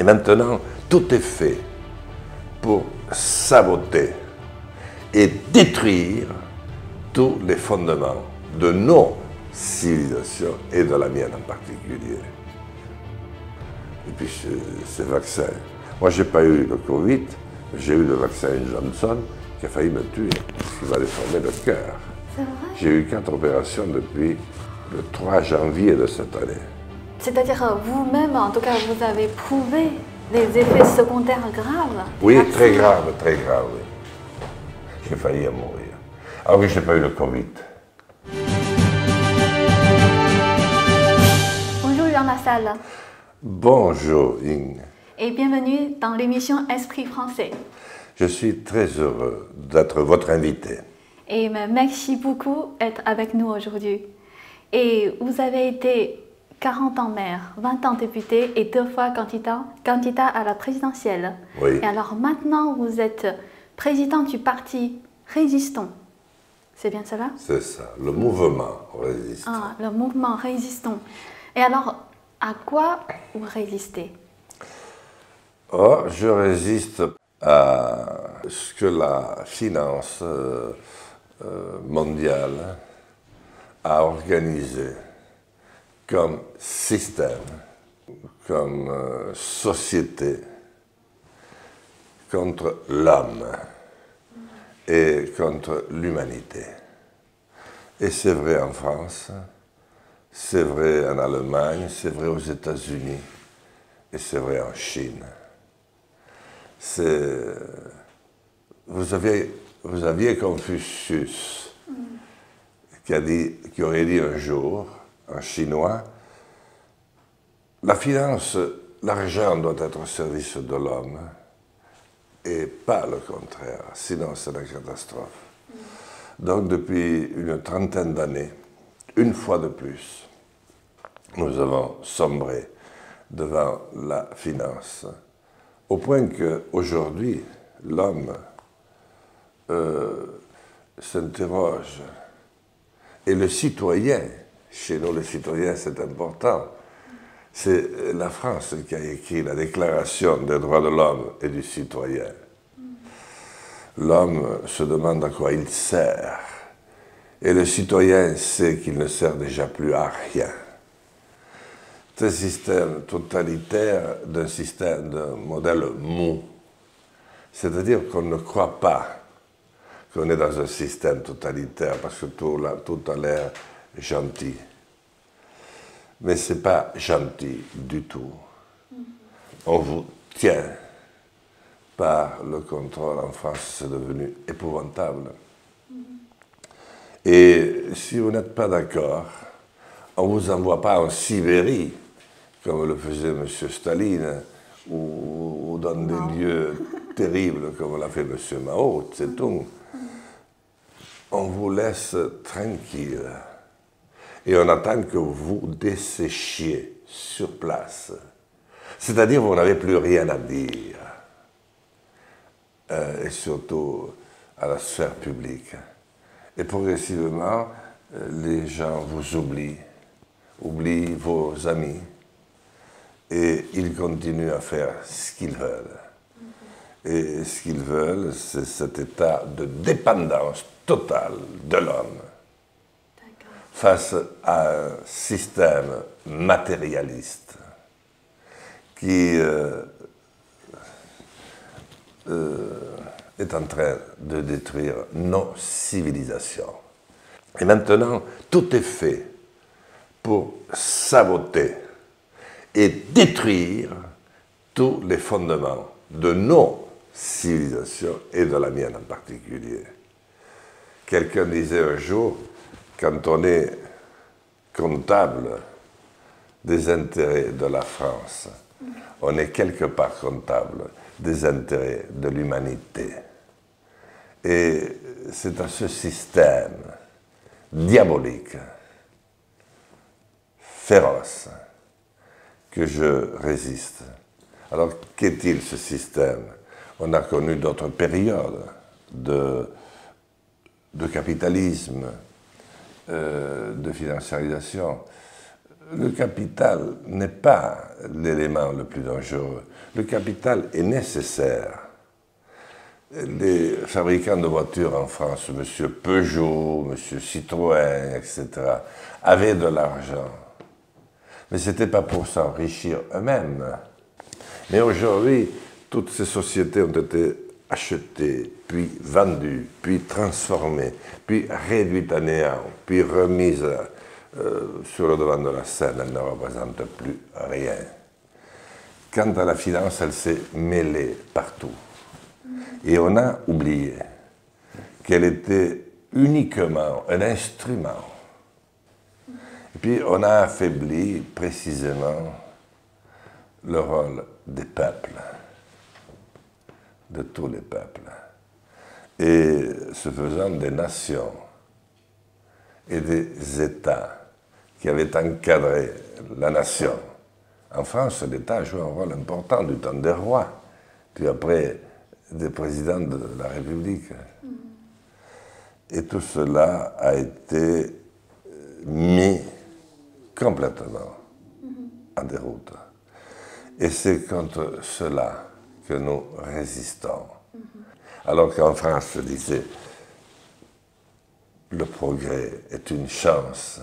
Et maintenant, tout est fait pour saboter et détruire tous les fondements de nos civilisations et de la mienne en particulier. Et puis ces vaccins. Moi, je n'ai pas eu le Covid, j'ai eu le vaccin Johnson qui a failli me tuer, parce qu'il m'a déformé le cœur. J'ai eu quatre opérations depuis le 3 janvier de cette année. C'est-à-dire euh, vous-même, en tout cas, vous avez prouvé les effets secondaires graves Oui, très graves, très graves, oui. J'ai failli mourir. Ah oui, je n'ai pas eu le Covid. Bonjour Jean Lassalle. Bonjour Ying. Et bienvenue dans l'émission Esprit français. Je suis très heureux d'être votre invité. Et merci beaucoup d'être avec nous aujourd'hui. Et vous avez été 40 ans maire, 20 ans député et deux fois candidat, candidat à la présidentielle. Oui. Et alors maintenant, vous êtes président du parti Résistant. C'est bien cela? C'est ça, le mouvement résistant. Ah, le mouvement résistant. Et alors, à quoi vous résistez? Oh, je résiste à ce que la finance euh, euh, mondiale a organisé comme système, comme euh, société contre l'homme et contre l'humanité. Et c'est vrai en France, c'est vrai en Allemagne, c'est vrai aux États-Unis et c'est vrai en Chine. Vous aviez, vous aviez Confucius qui, a dit, qui aurait dit un jour, chinois, la finance, l'argent doit être au service de l'homme et pas le contraire, sinon c'est la catastrophe. Donc depuis une trentaine d'années, une fois de plus, nous avons sombré devant la finance, au point qu'aujourd'hui, l'homme euh, s'interroge, et le citoyen, chez nous les citoyens c'est important, c'est la France qui a écrit la Déclaration des droits de l'homme et du citoyen. L'homme se demande à quoi il sert. Et le citoyen sait qu'il ne sert déjà plus à rien. Un système totalitaire d'un système, d'un modèle mou. C'est-à-dire qu'on ne croit pas qu'on est dans un système totalitaire parce que tout, tout a l'air gentil mais ce n'est pas gentil du tout. On vous tient par le contrôle en France, c'est devenu épouvantable. Et si vous n'êtes pas d'accord, on ne vous envoie pas en Sibérie, comme le faisait M. Staline, ou, dans des lieux terribles, comme l'a fait M. Mao, c'est tout. On vous laisse tranquille et on attend que vous desséchiez sur place. C'est-à-dire vous n'avez plus rien à dire, euh, et surtout à la sphère publique. Et progressivement, euh, les gens vous oublient, oublient vos amis, et ils continuent à faire ce qu'ils veulent. Et ce qu'ils veulent, c'est cet état de dépendance totale de l'homme face à un système matérialiste qui euh, euh, est en train de détruire nos civilisations. Et maintenant, tout est fait pour saboter et détruire tous les fondements de nos civilisations et de la mienne en particulier. Quelqu'un disait un jour, quand on est comptable des intérêts de la France, on est quelque part comptable des intérêts de l'humanité. Et c'est à ce système diabolique, féroce, que je résiste. Alors, qu'est-il ce système? On a connu d'autres périodes de, de capitalisme, euh, de financiarisation. le capital n'est pas l'élément le plus dangereux. Le capital est nécessaire. Les fabricants de voitures en France, M. Peugeot, M. Citroën, etc., avaient de l'argent. Mais ce n'était pas pour s'enrichir eux-mêmes. Mais aujourd'hui, toutes ces sociétés ont été achetées, puis vendues, puis transformées, puis réduites à néant, puis remises euh, sur le devant de la scène. Elles ne représentent plus rien. Quant à la finance, elle s'est mêlée partout. Et on a oublié qu'elle était uniquement un instrument. Et puis on a affaibli précisément le rôle des peuples de tous les peuples. Et ce faisant, des nations et des États qui avaient encadré la nation. En France, l'État a joué un rôle important du temps des rois, puis après des présidents de la République. Et tout cela a été mis complètement en déroute. Et c'est contre cela que résistons. Alors qu'en France, se disait, le progrès est une chance,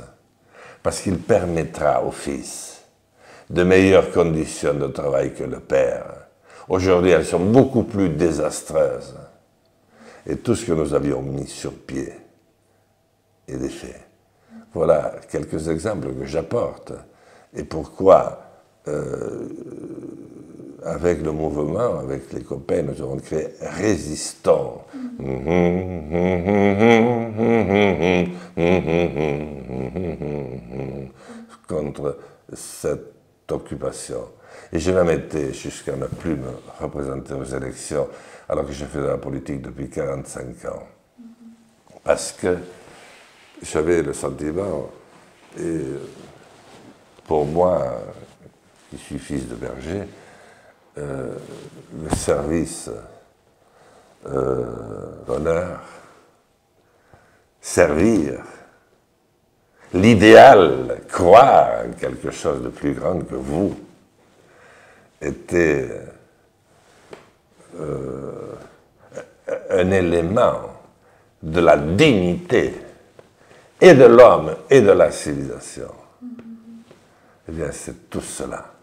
parce qu'il permettra au fils de meilleures conditions de travail que le père. Aujourd'hui, elles sont beaucoup plus désastreuses. Et tout ce que nous avions mis sur pied est défait. Voilà quelques exemples que j'apporte. Et pourquoi euh, avec le mouvement, avec les copains, nous avons créé Résistants contre cette occupation. Et j'ai même été jusqu'à ne plus me représenter aux élections alors que j'ai fait de la politique depuis 45 ans. Parce que j'avais le sentiment, et pour moi, qui suis fils de berger, euh, le service, euh, l'honneur, servir, l'idéal, croire en quelque chose de plus grand que vous, était euh, un élément de la dignité et de l'homme et de la civilisation. Eh bien, c'est tout cela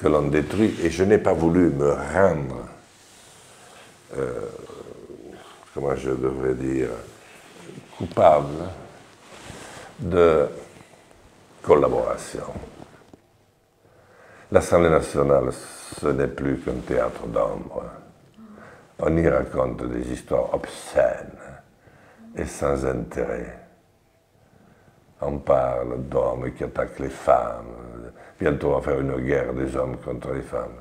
que l'on détruit. Et je n'ai pas voulu me rendre, euh, comment je devrais dire, coupable de collaboration. L'Assemblée nationale, ce n'est plus qu'un théâtre d'ombre. On y raconte des histoires obscènes et sans intérêt. On parle d'hommes qui attaquent les femmes. Bientôt, on va faire une guerre des hommes contre les femmes.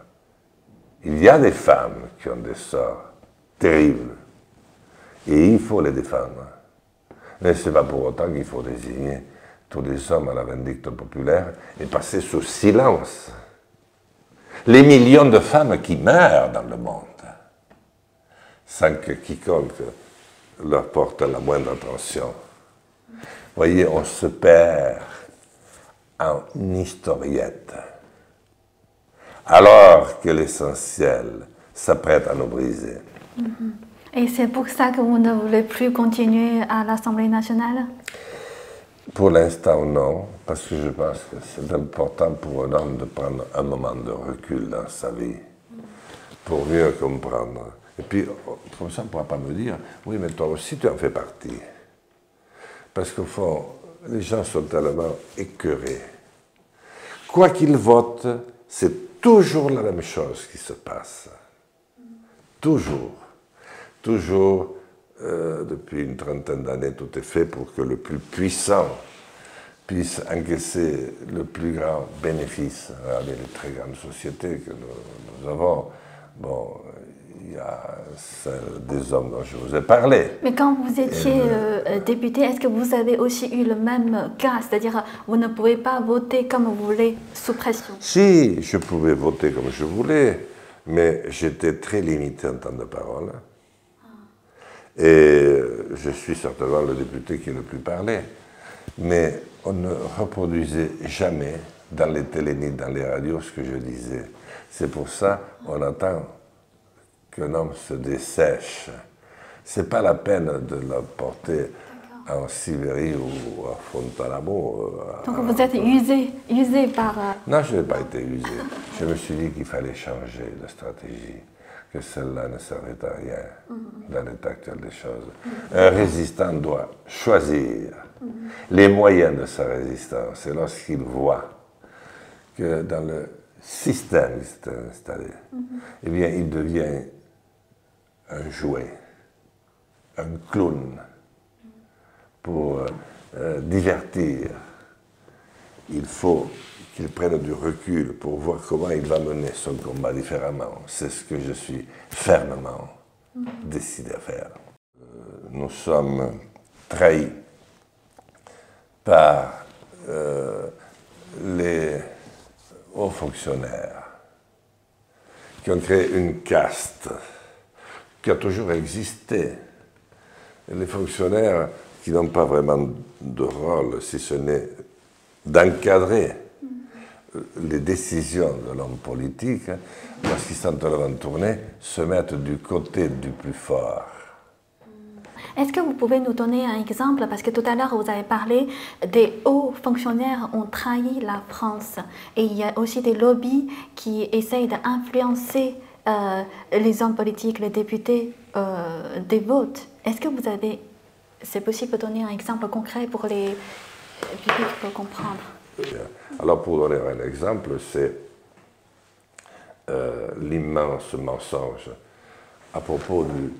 Il y a des femmes qui ont des sorts terribles. Et il faut les défendre. Mais ce n'est pas pour autant qu'il faut désigner tous les hommes à la vindicte populaire et passer sous silence les millions de femmes qui meurent dans le monde sans que quiconque leur porte la moindre attention voyez, on se perd en historiette, alors que l'essentiel s'apprête à nous briser. Mm-hmm. Et c'est pour ça que vous ne voulez plus continuer à l'Assemblée nationale? Pour l'instant, non, parce que je pense que c'est important pour un homme de prendre un moment de recul dans sa vie, pour mieux comprendre. Et puis, pour ça, on ne pourra pas me dire, oui, mais toi aussi, tu en fais partie. Parce qu'au fond, les gens sont tellement écœurés. Quoi qu'ils votent, c'est toujours la même chose qui se passe. Toujours. Toujours, euh, depuis une trentaine d'années, tout est fait pour que le plus puissant puisse encaisser le plus grand bénéfice. Regardez les très grandes sociétés que nous, nous avons. Bon, il y a des hommes dont je vous ai parlé. Mais quand vous étiez euh, euh, député, est-ce que vous avez aussi eu le même cas? C'est-à-dire, vous ne pouvez pas voter comme vous voulez, sous pression Si, je pouvais voter comme je voulais, mais j'étais très limité en temps de parole. Et je suis certainement le député qui le plus parlé. Mais on ne reproduisait jamais dans les télés ni dans les radios ce que je disais. C'est pour ça qu'on attend qu'un homme se dessèche. C'est pas la peine de le porter en Sibérie ou à Fontalabo. Euh, Donc vous êtes usé, usé par... Euh, non, je n'ai pas été usé. Je me suis dit qu'il fallait changer de stratégie, que celle-là ne servait à rien mhm. dans l'état actuel des choses. Un résistant doit choisir mhm. les moyens de sa résistance. Et lorsqu'il voit que dans le système qui s'est installé, mhm. eh bien, il devient un jouet, un clown pour euh, divertir. Il faut qu'il prenne du recul pour voir comment il va mener son combat différemment. C'est ce que je suis fermement décidé à faire. Euh, nous sommes trahis par euh, les hauts fonctionnaires qui ont créé une caste qui a toujours existé. les fonctionnaires qui n'ont pas vraiment de rôle, si ce n'est d'encadrer les décisions de l'homme politique, lorsqu'ils sont en tournée, se mettent du côté du plus fort. Est-ce que vous pouvez nous donner un exemple? Parce que tout à l'heure, vous avez parlé des hauts fonctionnaires ont trahi la France. Et il y a aussi des lobbies qui essayent d'influencer euh, les hommes politiques, les députés euh, des votes. Est-ce que vous avez c'est possible de donner un exemple concret pour les publics pour comprendre? Alors, pour donner un exemple, c'est euh, l'immense mensonge à propos du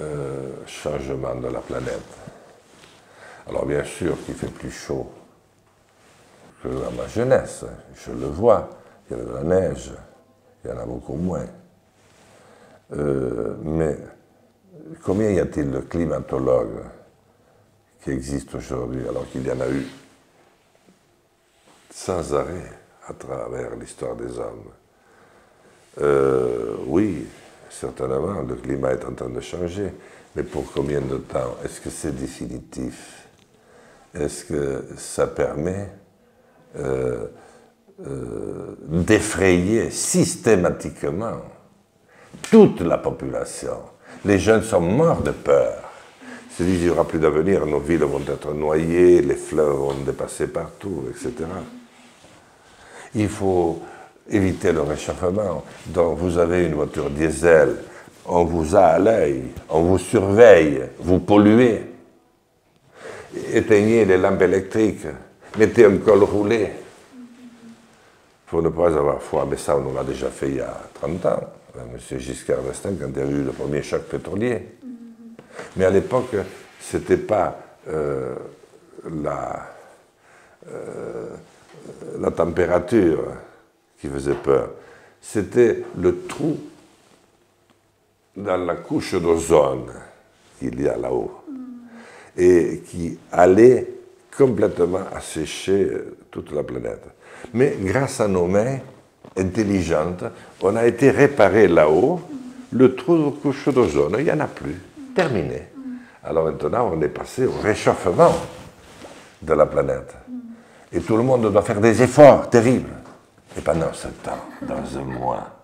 euh, changement de la planète. Alors, bien sûr qu'il fait plus chaud que dans ma jeunesse, je le vois, il y a de la neige, il y en a beaucoup moins. Euh, mais combien y a-t-il de climatologues qui existent aujourd'hui alors qu'il y en a eu sans arrêt à travers l'histoire des hommes? Euh, Oui, certainement, le climat est en train de changer, mais pour combien de temps? Est-ce que c'est définitif? Est-ce que ça permet euh, euh, d'effrayer systématiquement toute la population les jeunes sont morts de peur. Ils se qu'il n'y aura plus d'avenir, nos villes vont être noyées, les fleuves vont dépasser partout, etc. Il faut éviter le réchauffement. Donc vous avez une voiture diesel, on vous a à l'œil, on vous surveille, vous polluez. Éteignez les lampes électriques, mettez un col roulé pour ne pas avoir froid. Mais ça, on l'a déjà fait il y a 30 ans. M. Giscard d'Estaing quand il y a eu le premier choc pétrolier. Mais à l'époque, ce n'était pas euh, la, euh, la température qui faisait peur, c'était le trou dans la couche d'ozone qu'il y a là-haut et qui allait complètement assécher toute la planète. Mais grâce à nos mains, intelligente, on a été réparé là-haut, le trou de couche d'ozone, il n'y en a plus, terminé. Alors maintenant, on est passé au réchauffement de la planète. Et tout le monde doit faire des efforts terribles. Et pendant ce temps, dans un mois,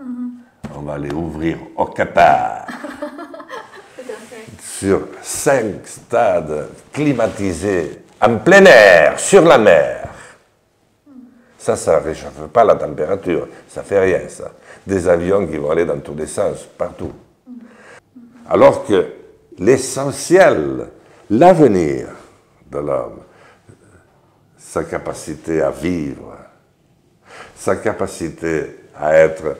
on va aller ouvrir au Qatar sur cinq stades climatisés en plein air, sur la mer. Ça, ça ne réchauffe pas la température. Ça fait rien, ça. Des avions qui vont aller dans tous les sens, partout. Alors que l'essentiel, l'avenir de l'homme, sa capacité à vivre, sa capacité à être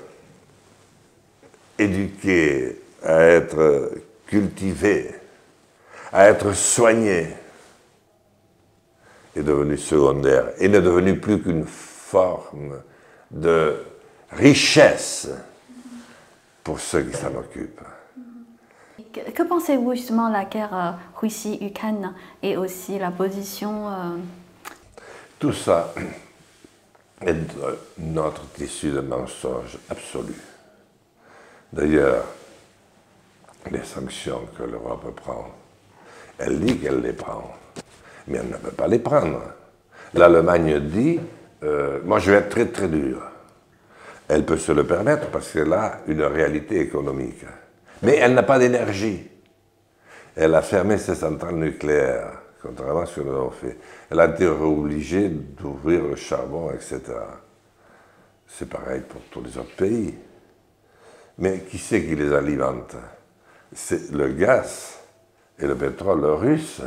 éduqué, à être cultivé, à être soigné, est devenu secondaire et n'est devenu plus qu'une forme de richesse pour ceux qui s'en occupent. Que, pensez-vous justement de la guerre euh, Russie-Ukraine et aussi la position euh, Tout ça est notre tissu de mensonges absolu. D'ailleurs, les sanctions que l'Europe prend, elle dit qu'elle les prend, mais elle ne peut pas les prendre L'Allemagne dit, euh, moi je vais être très très dur. Elle peut se le permettre parce qu'elle a une réalité économique. Mais elle n'a pas d'énergie. Elle a fermé ses centrales nucléaires, contrairement à ce que nous avons fait. Elle a été obligée d'ouvrir le charbon, etc. C'est pareil pour tous les autres pays. Mais qui c'est qui les alimente? C'est le gaz et le pétrole russe.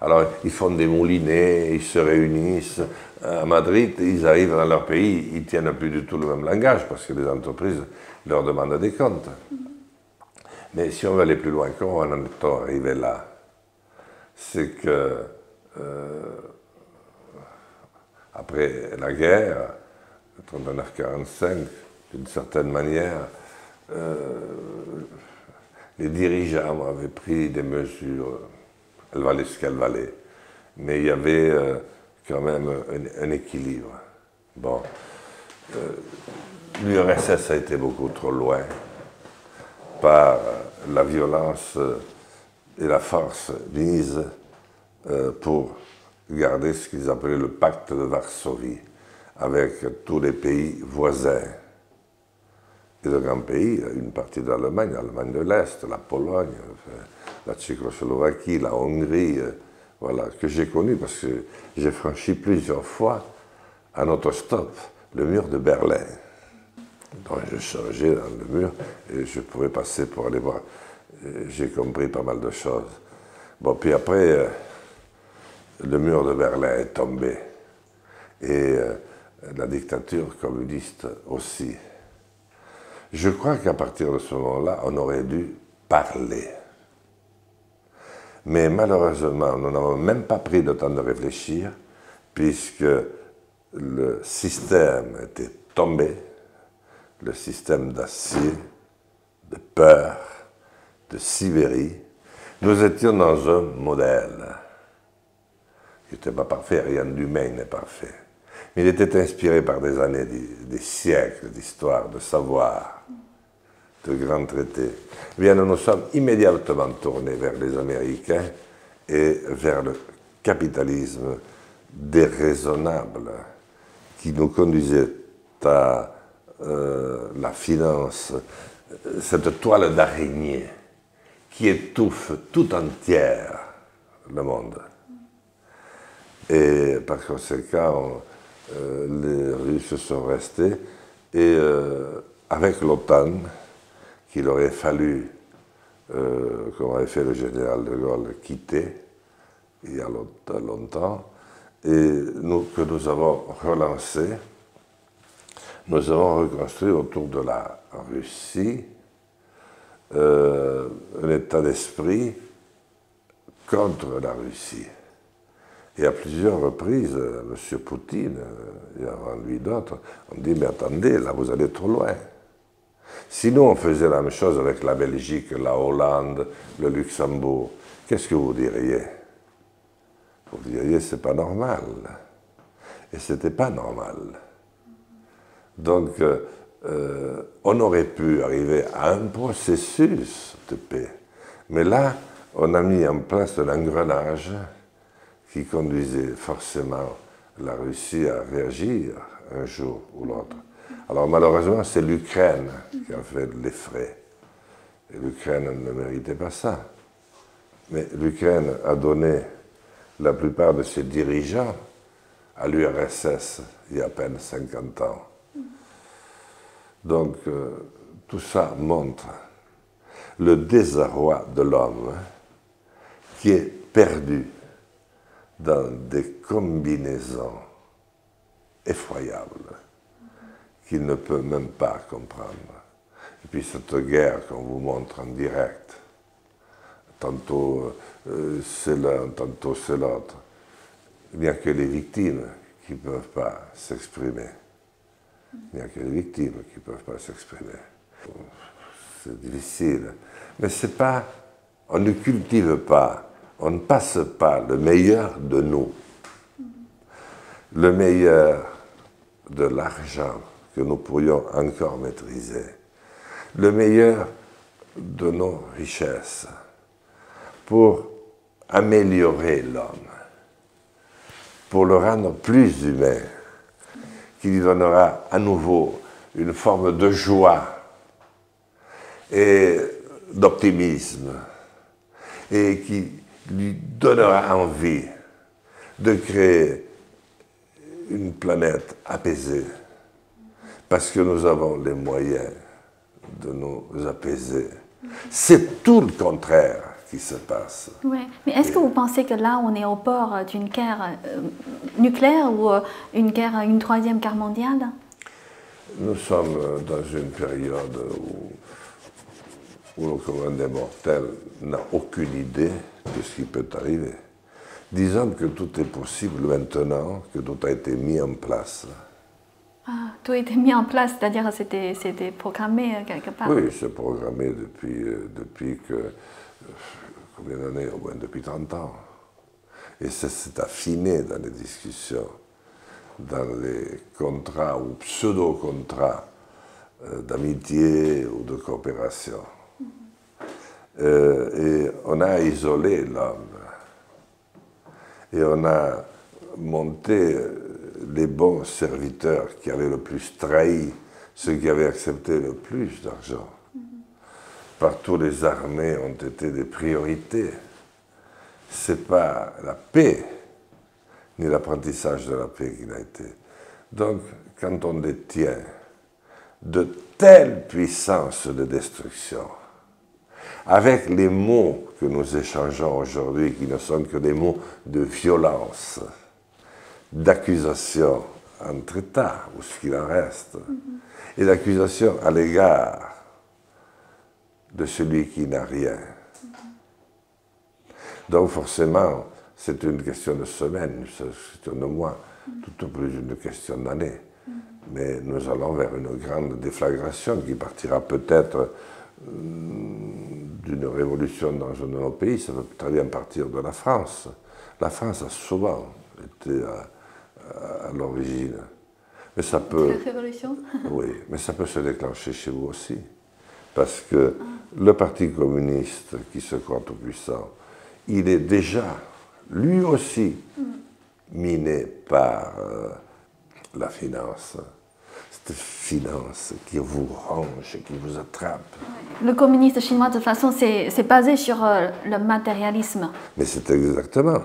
Alors, ils font des moulinets, ils se réunissent. À Madrid, ils arrivent dans leur pays, ils tiennent plus du tout le même langage parce que les entreprises leur demandent des comptes. Mais si on veut aller plus loin, comment on en est arrivé là C'est que, euh, après la guerre, 39-45, d'une certaine manière, euh, les dirigeants avaient pris des mesures, elles valaient ce qu'elles valaient, mais il y avait euh, quand même un, équilibre. Bon, euh, l'URSS a été beaucoup trop loin par la violence et la force mise pour garder ce qu'ils appelaient le pacte de Varsovie avec tous les pays voisins. Et de grands pays, une partie de l'Allemagne, l'Allemagne de l'Est, la Pologne, la Tchécoslovaquie, la Hongrie, euh, voilà, que j'ai connu parce que j'ai franchi plusieurs fois à notre stop le mur de Berlin. Donc je changeais dans le mur et je pouvais passer pour aller voir. J'ai compris pas mal de choses. Bon, puis après, euh, le mur de Berlin est tombé. Et euh, la dictature communiste aussi. Je crois qu'à partir de ce moment-là, on aurait dû parler. Mais malheureusement, nous n'avons même pas pris le temps de réfléchir, puisque le système était tombé, le système d'acier, de peur, de Sibérie. Nous étions dans un modèle qui n'était pas parfait, rien d'humain n'est parfait. Mais il était inspiré par des années, des, siècles d'histoire, de savoir, de traités. Eh bien, nous nous sommes immédiatement tournés vers les Américains et vers le capitalisme déraisonnable qui nous conduisait à euh, la finance, cette toile d'araignée qui étouffe tout entière le monde. Et par conséquent, euh, les Russes sont restés. Et euh, avec l'OTAN, qu'il aurait fallu, euh, comme avait fait le général de Gaulle, quitter il y a longtemps, et que nous avons relancé, nous avons reconstruit autour de la Russie un état d'esprit contre la Russie. Et à plusieurs reprises, euh, M. Poutine, euh, et avant lui d'autres, ont dit Mais attendez, là vous allez trop loin. Si nous on faisait la même chose avec la Belgique, la Hollande, le Luxembourg, qu'est-ce que vous diriez? Vous diriez C'est pas normal. Et c'était pas normal. Donc, euh, on aurait pu arriver à un processus de paix. Mais là, on a mis en place un engrenage qui conduisait forcément la Russie à réagir un jour ou l'autre. Alors malheureusement, c'est l'Ukraine qui a fait les frais. Et l'Ukraine ne méritait pas ça. Mais l'Ukraine a donné la plupart de ses dirigeants à l'URSS il y a à peine 50 ans. Donc euh, tout ça montre le désarroi de l'homme qui est perdu dans des combinaisons effroyables qu'il ne peut même pas comprendre. Et puis cette guerre qu'on vous montre en direct, tantôt euh, c'est l'un, tantôt c'est l'autre, il n'y a que les victimes qui ne peuvent pas s'exprimer. Il n'y a que les victimes qui ne peuvent pas s'exprimer. C'est difficile. Mais c'est pas, on ne cultive pas on ne passe pas le meilleur de nous, le meilleur de l'argent que nous pourrions encore maîtriser, le meilleur de nos richesses pour améliorer l'homme. pour le rendre plus humain, qui lui donnera à nouveau une forme de joie et d'optimisme, et qui lui donnera envie de créer une planète apaisée, parce que nous avons les moyens de nous apaiser. C'est tout le contraire qui se passe. Oui, mais est-ce que vous pensez que là, on est au bord d'une guerre euh, nucléaire ou euh, une guerre, une troisième guerre mondiale? Nous sommes dans une période où, où le commun des mortels n'a aucune idée de ce qui peut arriver. Disons que tout est possible maintenant, que tout a été mis en place. Ah, tout été mis en place, c'est-à-dire que c'était programmé euh, quelque part Oui, c'est programmé depuis, depuis que combien d'années? Au moins depuis 30 ans. Et ça s'est affiné dans les discussions, dans les contrats ou pseudo-contrats euh, d'amitié ou de coopération. Euh, et on a isolé l'homme. Et on a monté euh, les bons serviteurs qui avaient le plus trahi, ceux qui avaient accepté le plus d'argent partout les armées ont été des priorités. Ce n'est pas la paix, ni l'apprentissage de la paix qui l'a été. Donc, quand on détient de telles puissances de destruction, avec les mots que nous échangeons aujourd'hui, qui ne sont que des mots de violence, d'accusation entre États, ou ce qu'il en reste, et d'accusation à l'égard de celui qui n'a rien. Donc forcément, c'est une question de semaine, c'est de mois, tout au plus une question d'année. Mais nous allons vers une grande déflagration qui partira peut-être hum, d'une révolution dans un de nos pays, ça peut très bien partir de la France. La France a souvent été à, l'origine. Mais ça peut. La révolution Oui, mais ça peut se déclencher chez vous aussi. Parce que le Parti communiste qui se croit tout puissant, il est déjà, lui aussi, miné par euh, la finance. Cette finance qui vous range, qui vous attrape. Le communiste chinois, de toute façon, c'est basé sur euh, le matérialisme. Mais c'est exactement.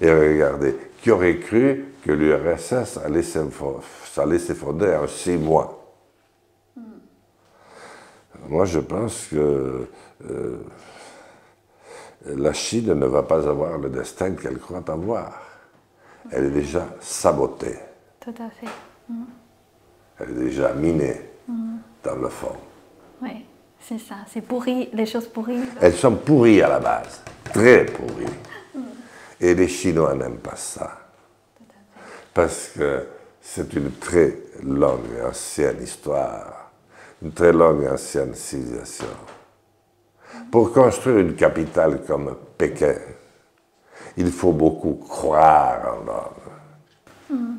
Et regardez, qui aurait cru que l'URSS allait s'effondrer en six mois moi, je pense que euh, la Chine ne va pas avoir le destin qu'elle croit avoir. Elle est déjà sabotée. Tout à fait. Mm. Elle est déjà minée mm. dans le fond. Oui, c'est ça. C'est pourri, les choses pourries. Elles sont pourries à la base, très pourries. Et les Chinois n'aiment pas ça. Parce que c'est une très longue et ancienne histoire une très longue et ancienne civilisation. Pour construire une capitale comme Pékin, il faut beaucoup croire en l'homme. Hmm.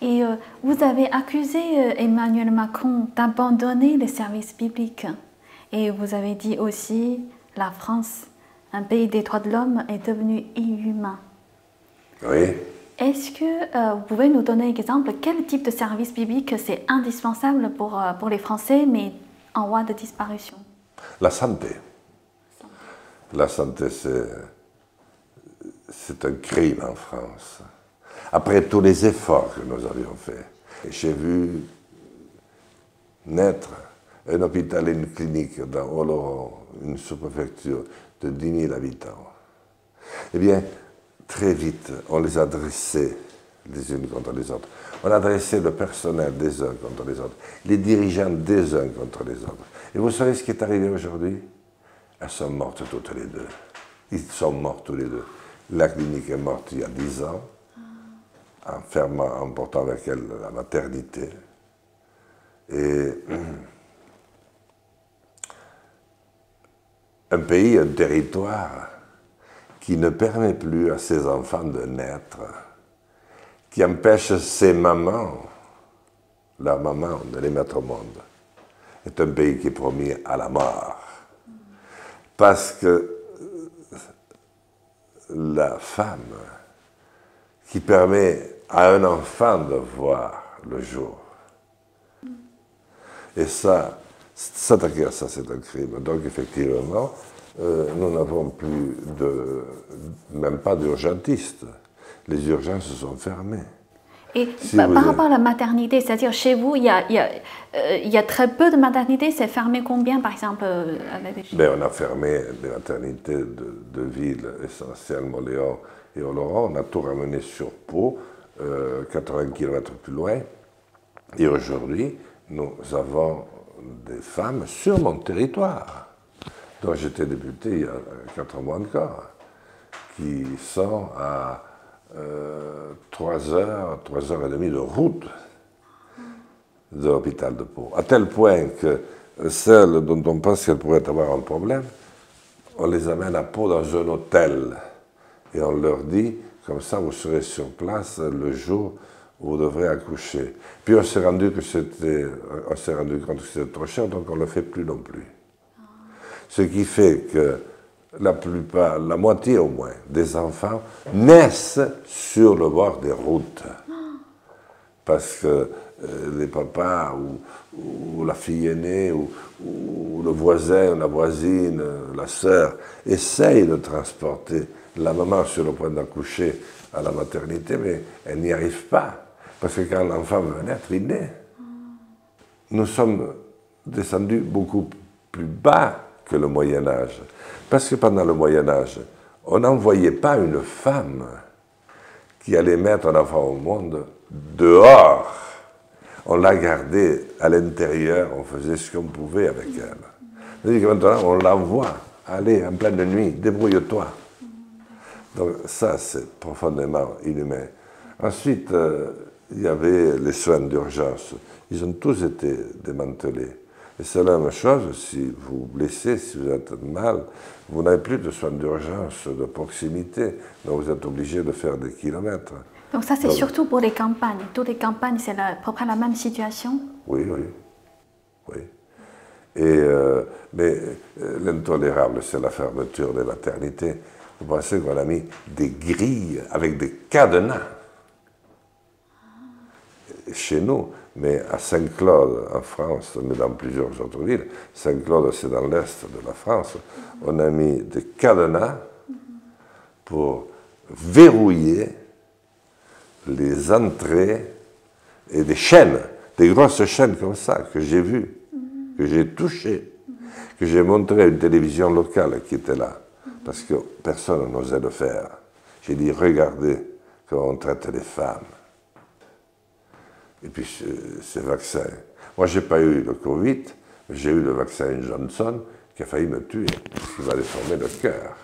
Et euh, vous avez accusé euh, Emmanuel Macron d'abandonner les services bibliques. Et vous avez dit aussi, la France, un pays des droits de l'homme, est devenu inhumain. Oui. Est-ce que euh, vous pouvez nous donner un exemple? Quel type de service biblique c'est indispensable pour, euh, pour les Français, mais en voie de disparition? La santé. La santé, c'est un crime en France. Après tous les efforts que nous avions faits, j'ai vu naître un hôpital et une clinique dans Oloron, une sous-préfecture de 10 000 habitants. Eh bien, très vite, on les adressait les unes contre les autres. On adressait le personnel des uns contre les autres, les dirigeants des uns contre les autres. Et vous savez ce qui est arrivé aujourd'hui? Elles sont mortes toutes les deux. Ils sont morts tous les deux. La clinique est morte il y a dix ans, en fermant, en portant avec elle la maternité. Et un pays, un territoire, qui ne permet plus à ses enfants de naître, qui empêche ses mamans, leurs mamans, de les mettre au monde, est un pays qui est promis à la mort. Parce que la femme qui permet à un enfant de voir le jour. Et ça, s'attaquer à ça, c'est un crime. Donc effectivement, euh, nous n'avons plus de, même pas d'urgentistes. Les urgences se sont fermées. Et par, rapport à la maternité, c'est-à-dire chez vous, il y, a, il, y a, euh, il y, a, très peu de maternités. C'est fermé combien, par exemple euh, ben, On a fermé les maternités de, de villes, essentiellement Léon et Oloron. On a tout ramené sur Pau, 80 km plus loin. Et aujourd'hui, nous avons des femmes sur mon territoire, dont j'étais député il y a quatre mois encore, qui sont à euh, 3 heures, 3 heures et demie de route de l'hôpital de Pau. À tel point que celles dont on pense qu'elles pourraient avoir un problème, on les amène à Pau dans un hôtel et on leur dit, comme ça vous serez sur place le jour vous devrez accoucher. Puis on s'est rendu, rendu compte que c'était trop cher, donc on ne le fait plus non plus. Ce qui fait que la plupart, la moitié au moins, des enfants naissent sur le bord des routes. Parce que euh, les papas ou, la fille aînée ou, ou, le voisin, la voisine, la sœur essayent de transporter la maman sur le point d'accoucher à la maternité, mais elle n'y arrive pas. Parce que quand l'enfant veut naître, il naît. Nous sommes descendus beaucoup plus bas que le Moyen Âge. Parce que pendant le Moyen Âge, on n'envoyait pas une femme qui allait mettre un enfant au monde dehors. On la gardait à l'intérieur, on faisait ce qu'on pouvait avec elle. cest que maintenant, on l'envoie. Allez, en pleine nuit, débrouille-toi. Donc ça, c'est profondément inhumain. Ensuite, euh, il y avait les soins d'urgence. Ils ont tous été démantelés. Et c'est la même chose si vous vous blessez, si vous êtes mal, vous n'avez plus de soins d'urgence de proximité, donc vous êtes obligé de faire des kilomètres. Donc ça, c'est surtout pour les campagnes. Toutes les campagnes, c'est à peu près la même situation? Oui, oui. oui. Et, euh, mais euh, l'intolérable, c'est la fermeture des maternités. Vous pensez qu'on a mis des grilles avec des cadenas? Chez nous, mais à Saint-Claude, en France, mais dans plusieurs autres villes, Saint-Claude, c'est dans l'est de la France, on a mis des cadenas pour verrouiller les entrées et des chaînes, des grosses chaînes comme ça, que j'ai vues, que j'ai touchées, que j'ai montré à une télévision locale qui était là, parce que personne n'osait le faire. J'ai dit, regardez comment on traite les femmes et puis ces vaccins. Moi, je n'ai pas eu le Covid, mais j'ai eu le vaccin Johnson qui a failli me tuer, parce qu'il va déformer le cœur.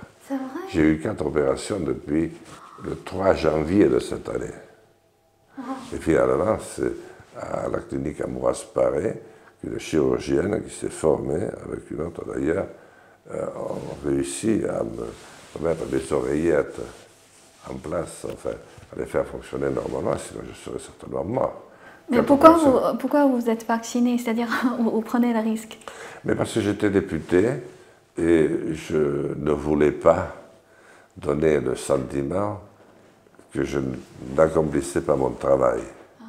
J'ai eu quatre opérations depuis le 3 janvier de cette année. Oh. Et finalement, c'est à la clinique Ambroise Paré qu'une chirurgienne qui s'est formée, avec une autre d'ailleurs, euh, ont réussi à me mettre des oreillettes en place, enfin, à les faire fonctionner normalement, sinon je serais certainement mort. Mais pourquoi vous, pourquoi vous êtes vacciné C'est-à-dire, vous, prenez le risque Mais parce que j'étais député et je ne voulais pas donner le sentiment que je n'accomplissais pas mon travail. Ah.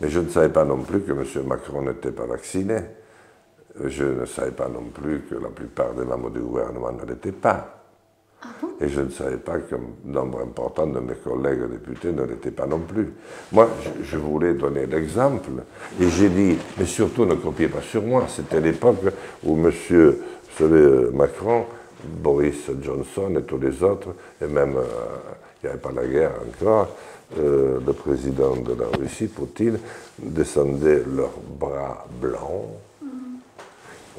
Mais je ne savais pas non plus que M. Macron n'était pas vacciné. Je ne savais pas non plus que la plupart des membres du gouvernement ne l'étaient pas. Et je ne savais pas qu'un nombre important de mes collègues députés ne l'étaient pas non plus. Moi, je, voulais donner l'exemple et j'ai dit, mais surtout ne copiez pas sur moi. C'était l'époque où M. Macron, Boris Johnson et tous les autres, et même, euh, il n'y avait pas la guerre encore, euh, le président de la Russie, Poutine, descendaient leurs bras blancs. Mm-hmm.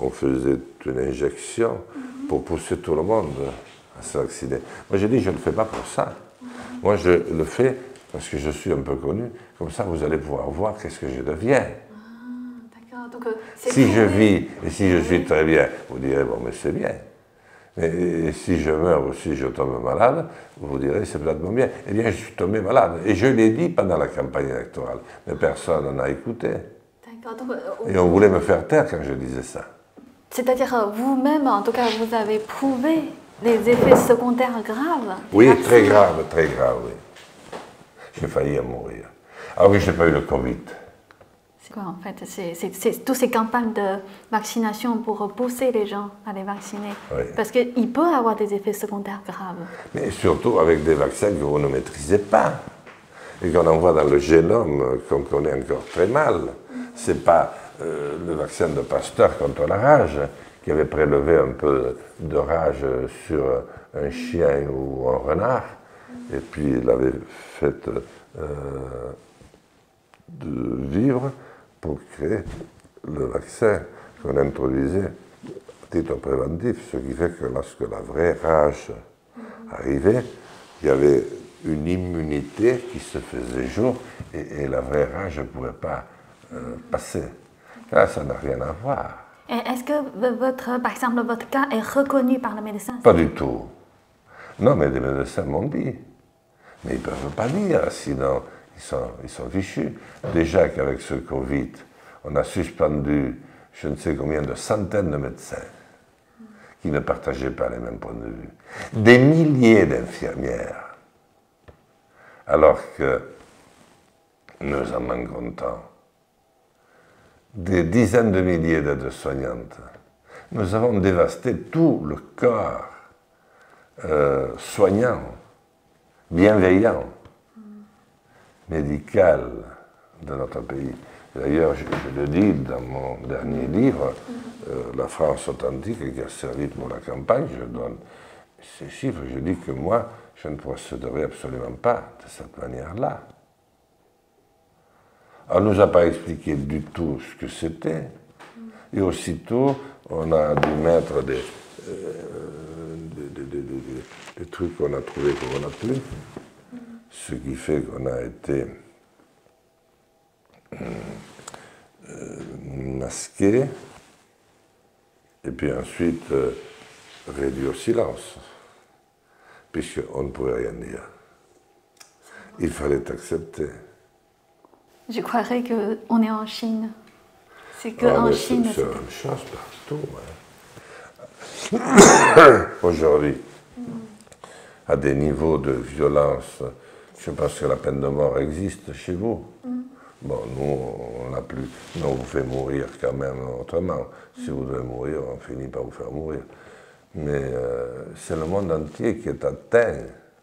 On faisait une injection pour pousser tout le monde Moi, j'ai dit, je ne le fais pas pour ça. Moi, je le fais parce que je suis un peu connu. Comme ça, vous allez pouvoir voir qu'est-ce que je deviens. Ah, Donc, euh, si je vis et si je suis très bien, vous direz, bon, mais c'est bien. Mais si je meurs ou si je tombe malade, vous direz, c'est peut-être bien. Eh bien, je suis tombé malade. Et je l'ai dit pendant la campagne électorale. Mais personne n'en a écouté. Euh, et on voulait me faire taire quand je disais ça. C'est-à-dire, euh, vous-même, en tout cas, vous avez prouvé les effets secondaires graves Oui, très graves, très graves, oui. J'ai failli en mourir. Alors que je n'ai pas eu le Covid. C'est quoi en fait C'est toutes ces campagnes de vaccination pour pousser les gens à les vacciner. Parce qu'il peut avoir des effets secondaires graves. Mais surtout avec des vaccins que vous ne maîtrisez pas et qu'on envoie dans le génome qu'on connaît encore très mal. Ce n'est pas euh, le vaccin de Pasteur contre la rage qui avait prélevé un peu de rage sur un chien ou un renard et puis il avait fait euh, de vivre pour créer le vaccin qu'on introduisait à titre préventif, ce qui fait que lorsque la vraie rage arrivait, il y avait une immunité qui se faisait jour et, la vraie rage ne pouvait pas euh, passer. Là, ça n'a rien à voir. Est-ce que votre, par exemple, votre cas est reconnu par le médecin? Pas du tout. Non, mais les médecins m'ont dit. Mais ils ne peuvent pas dire, sinon ils sont, ils sont fichus. Déjà qu'avec ce Covid, on a suspendu je ne sais combien de centaines de médecins qui ne partageaient pas les mêmes points de vue. Des milliers d'infirmières. Alors que nous en manquons tant. Des dizaines de milliers d'aides-soignantes. Nous avons dévasté tout le corps euh, soignant, bienveillant médicale de notre pays. D'ailleurs, je, le dis dans mon dernier livre, euh, La France authentique, qui a servi pour la campagne, je donne ces chiffres, je dis que moi, je ne procéderai absolument pas de cette manière-là. On ne nous a pas expliqué du tout ce que c'était, et aussitôt, on a dû mettre des, euh, des trucs qu'on a trouvés qu'on n'a plus ce qui fait qu'on a été euh, masqué et puis ensuite euh, réduit au silence, puisqu'on ne pouvait rien dire. Il fallait accepter. Je croirais qu'on est en Chine. C'est qu'en ah, Chine. C'est la même chose partout. Aujourd'hui, à des niveaux de violence je pense que la peine de mort existe chez vous. Mm. Bon, nous, on n'a plus. Nous, on vous fait mourir quand même autrement. Si vous devez mourir, on finit par vous faire mourir. Mais euh, c'est le monde entier qui est atteint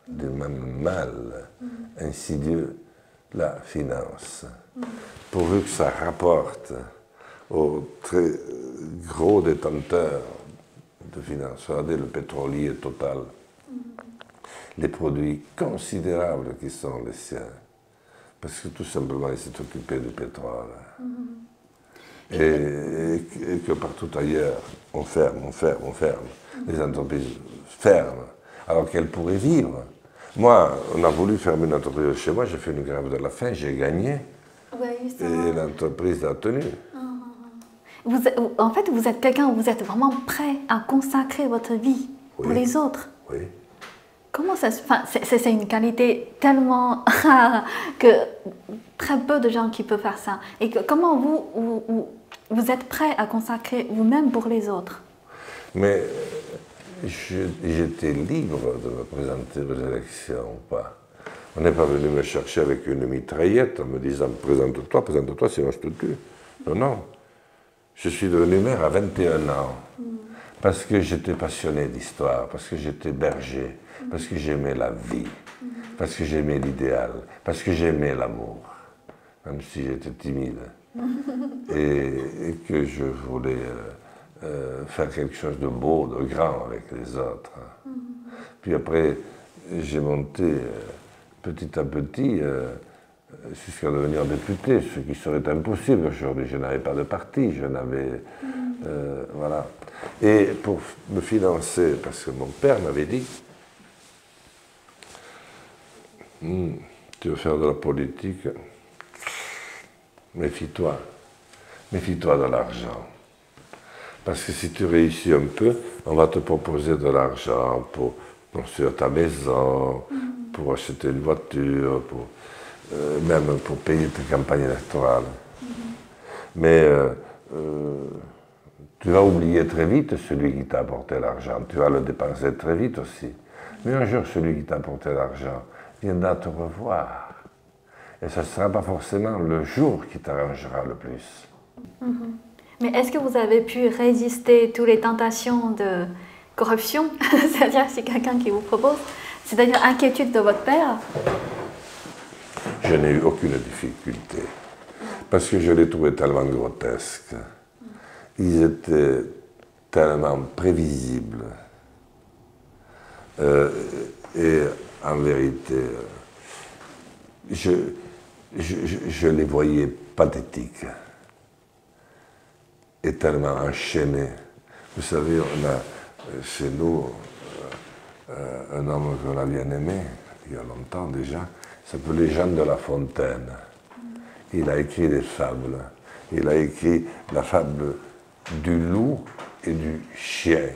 du même mal mm. insidieux, la finance. Pourvu que ça rapporte aux très gros détenteurs de finances, regardez le pétrolier total les produits considérables qui sont les siens. Parce que tout simplement, il s'est occupé du pétrole. Mm-hmm. et, que partout ailleurs, on ferme, on ferme, on ferme. Les entreprises ferment, alors qu'elles pourraient vivre. Moi, on a voulu fermer une entreprise chez moi, j'ai fait une grève de la faim, j'ai gagné. et l'entreprise a tenu. Vous, en fait, vous êtes quelqu'un où vous êtes vraiment prêt à consacrer votre vie pour les autres. Oui. Comment ça se enfin, C'est une qualité tellement rare que très peu de gens qui peuvent faire ça. Et que, comment vous, vous, vous êtes prêt à consacrer vous-même pour les autres? Mais j'étais libre de me présenter aux élections ou pas. On n'est pas venu me chercher avec une mitraillette en me disant présente-toi, présente-toi, sinon je te tue. Non, non. Je suis devenu maire à 21 ans parce que j'étais passionné d'histoire, parce que j'étais berger, parce que j'aimais la vie, parce que j'aimais l'idéal, parce que j'aimais l'amour, même si j'étais timide, et, que je voulais euh, euh, faire quelque chose de beau, de grand avec les autres. Puis après, j'ai monté euh, petit à petit jusqu'à devenir député, ce qui serait impossible aujourd'hui. Je n'avais pas de parti, je n'avais. voilà. Et pour me financer, parce que mon père m'avait dit Hmm, tu veux faire de la politique? Méfie-toi. Méfie-toi de l'argent. Parce que si tu réussis un peu, on va te proposer de l'argent pour construire ta maison, pour acheter une voiture, pour, euh, même pour payer tes campagnes électorales. Mais euh, euh, tu vas oublier très vite celui qui t'a apporté l'argent. Tu vas le dépenser très vite aussi. Mais un jour, celui qui t'a apporté l'argent, viendra te revoir Et ce ne sera pas forcément le jour qui t'arrangera le plus. Mhm. Mais est-ce que vous avez pu résister toutes les tentations de corruption C'est-à-dire, c'est quelqu'un qui vous propose, c'est-à-dire inquiétude de votre père Je n'ai eu aucune difficulté. Parce que je les trouvais tellement grotesques. Ils étaient tellement prévisibles. Euh, et en vérité, je, je, les voyais pathétiques et tellement enchaînés. Vous savez, on a chez nous euh, un homme qu'on a bien aimé, il y a longtemps déjà, s'appelait Jean de La Fontaine. Il a écrit des fables. Il a écrit la fable du loup et du chien.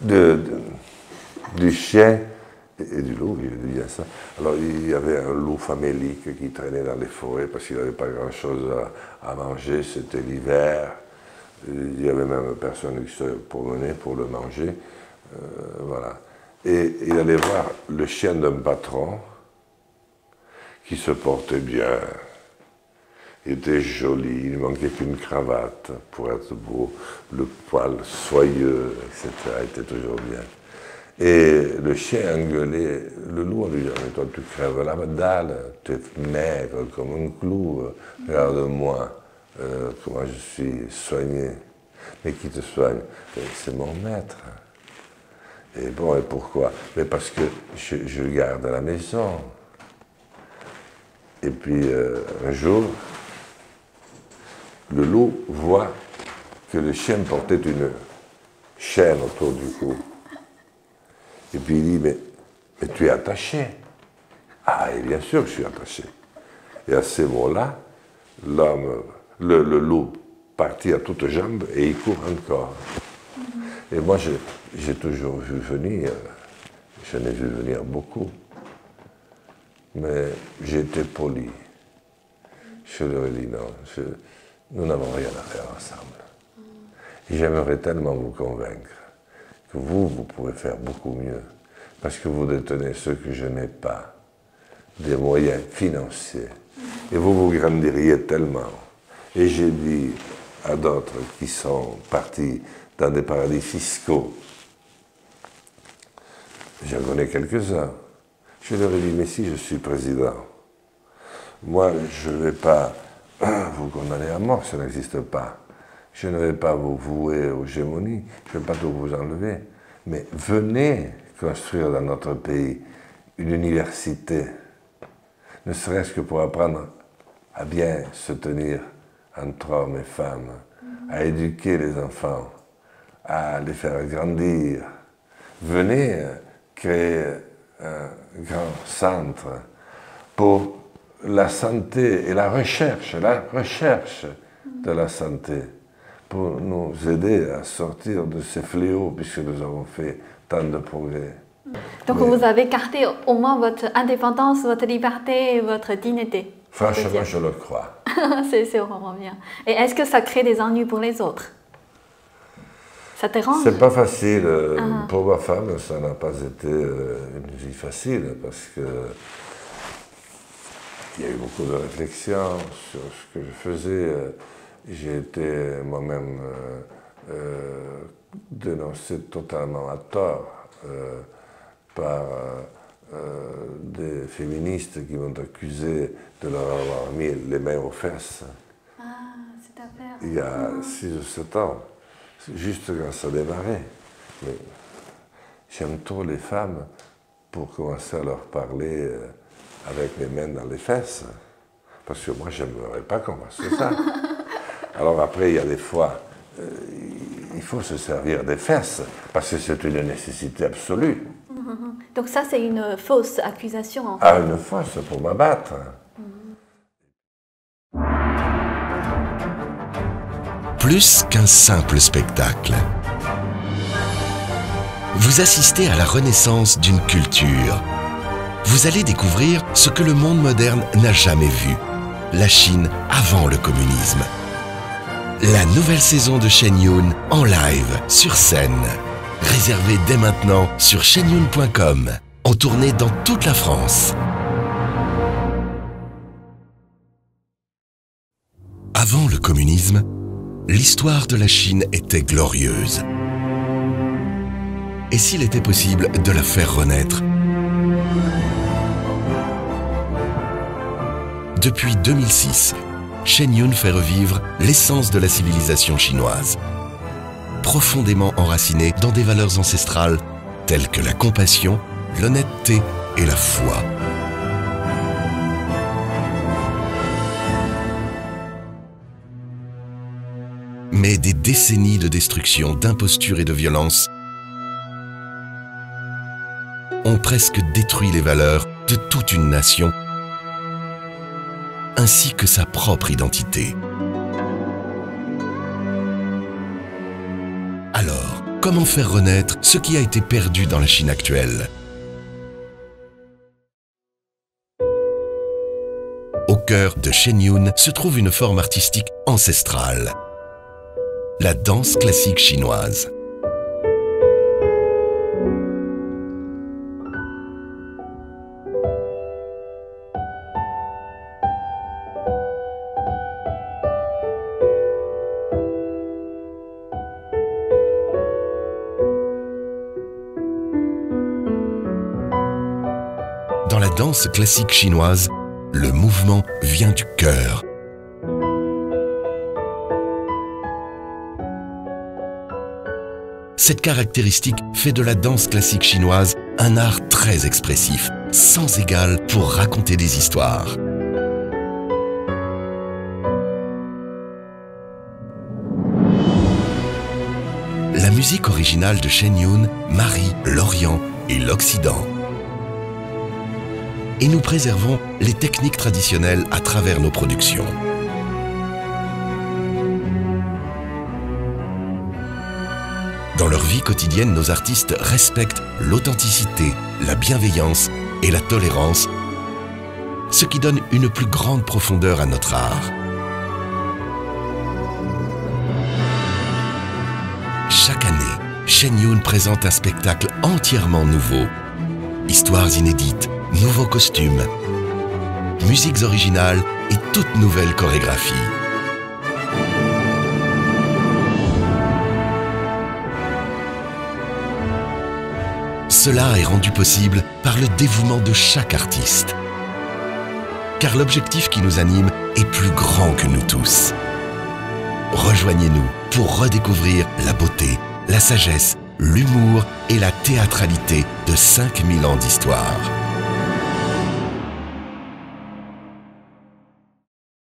De, du chien et du loup, il dit ça. Alors il y avait un loup famélique qui traînait dans les forêts parce qu'il n'avait pas grand-chose à, manger, c'était l'hiver. Il y avait même personne qui se promenait pour le manger. Euh, voilà. Et il allait voir le chien d'un patron qui se portait bien. Il était joli, il manquait qu'une cravate pour être beau, le poil soyeux, etc. était toujours bien. Et le chien engueulait le loup en lui disant Mais toi, tu crèves la dalle, tu es maigre comme un clou, regarde-moi, euh, comment je suis soigné. Mais qui te soigne? C'est mon maître. Et bon, et pourquoi? Mais parce que je, garde à la maison. Et puis euh, un jour, le loup voit que le chien portait une chaîne autour du cou. Et puis il dit, mais, mais tu es attaché. Ah, et bien sûr que je suis attaché. Et à ces mots-là, l'homme, le, loup partit à toutes jambes et il court encore. Et moi, j'ai toujours vu venir, je n'ai vu venir beaucoup, mais j'étais poli. Je leur ai dit non, nous n'avons rien à faire ensemble. J'aimerais tellement vous convaincre vous, vous pouvez faire beaucoup mieux, parce que vous détenez ce que je n'ai pas, des moyens financiers. Et vous vous grandiriez tellement. Et j'ai dit à d'autres qui sont partis dans des paradis fiscaux, j'en connais quelques-uns, je leur ai dit, mais si je suis président, moi je ne vais pas vous condamner à mort, ça n'existe pas. Je ne vais pas vous vouer aux gémonies, je ne vais pas tout vous enlever. Mais venez construire dans notre pays une université, ne serait-ce que pour apprendre à bien se tenir entre hommes et femmes, à éduquer les enfants, à les faire grandir. Venez créer un grand centre pour la santé et la recherche, la recherche de la santé pour nous aider à sortir de ces fléaux, puisque nous avons fait tant de progrès. Donc vous avez gardé au moins votre indépendance, votre liberté et votre dignité. Franchement, je le crois. c'est vraiment bien. Et est-ce que ça crée des ennuis pour les autres? Ça te rend C'est pas facile. Ah. Pour ma femme, ça n'a pas été euh, une vie facile parce que il y a eu beaucoup de réflexions sur ce que je faisais. J'ai été moi-même euh, euh, dénoncé totalement à tort euh, par des féministes qui m'ont accusé de leur avoir mis les mains aux fesses. Ah, cette affaire. Il y a 6 ou 7 ans, juste quand ça démarrait. Mais j'aime trop les femmes pour commencer à leur parler avec mes mains dans les fesses. Parce que moi, je n'aimerais pas commencer ça. Alors après, il y a des fois, euh, il faut se servir des fesses, parce que c'est une nécessité absolue. Donc ça, c'est une fausse accusation. En fait. Ah, une fausse pour m'abattre. Plus qu'un simple spectacle. Vous assistez à la renaissance d'une culture. Vous allez découvrir ce que le monde moderne n'a jamais vu. La Chine avant le communisme la nouvelle saison de Shen Yun en live, sur scène. Réservez dès maintenant sur shenyun.com, en tournée dans toute la France. Avant le communisme, l'histoire de la Chine était glorieuse. Et s'il était possible de la faire renaître? Depuis 2006, Shen Yun fait revivre l'essence de la civilisation chinoise, profondément enracinée dans des valeurs ancestrales telles que la compassion, l'honnêteté et la foi. Mais des décennies de destruction, d'imposture et de violence ont presque détruit les valeurs de toute une nation, ainsi que sa propre identité. Alors, comment faire renaître ce qui a été perdu dans la Chine actuelle? Au cœur de Shenyun se trouve une forme artistique ancestrale, la danse classique chinoise. Classique chinoise, le mouvement vient du cœur. Cette caractéristique fait de la danse classique chinoise un art très expressif, sans égal pour raconter des histoires. La musique originale de Shen Yun marie l'Orient et l'Occident. Et nous préservons les techniques traditionnelles à travers nos productions. Dans leur vie quotidienne, nos artistes respectent l'authenticité, la bienveillance et la tolérance, ce qui donne une plus grande profondeur à notre art. Chaque année, Shen Yun présente un spectacle entièrement nouveau. Histoires inédites, nouveaux costumes, musiques originales et toute nouvelle chorégraphie. Cela est rendu possible par le dévouement de chaque artiste. Car l'objectif qui nous anime est plus grand que nous tous. Rejoignez-nous pour redécouvrir la beauté, la sagesse, l'humour et la théâtralité de 5000 ans d'histoire.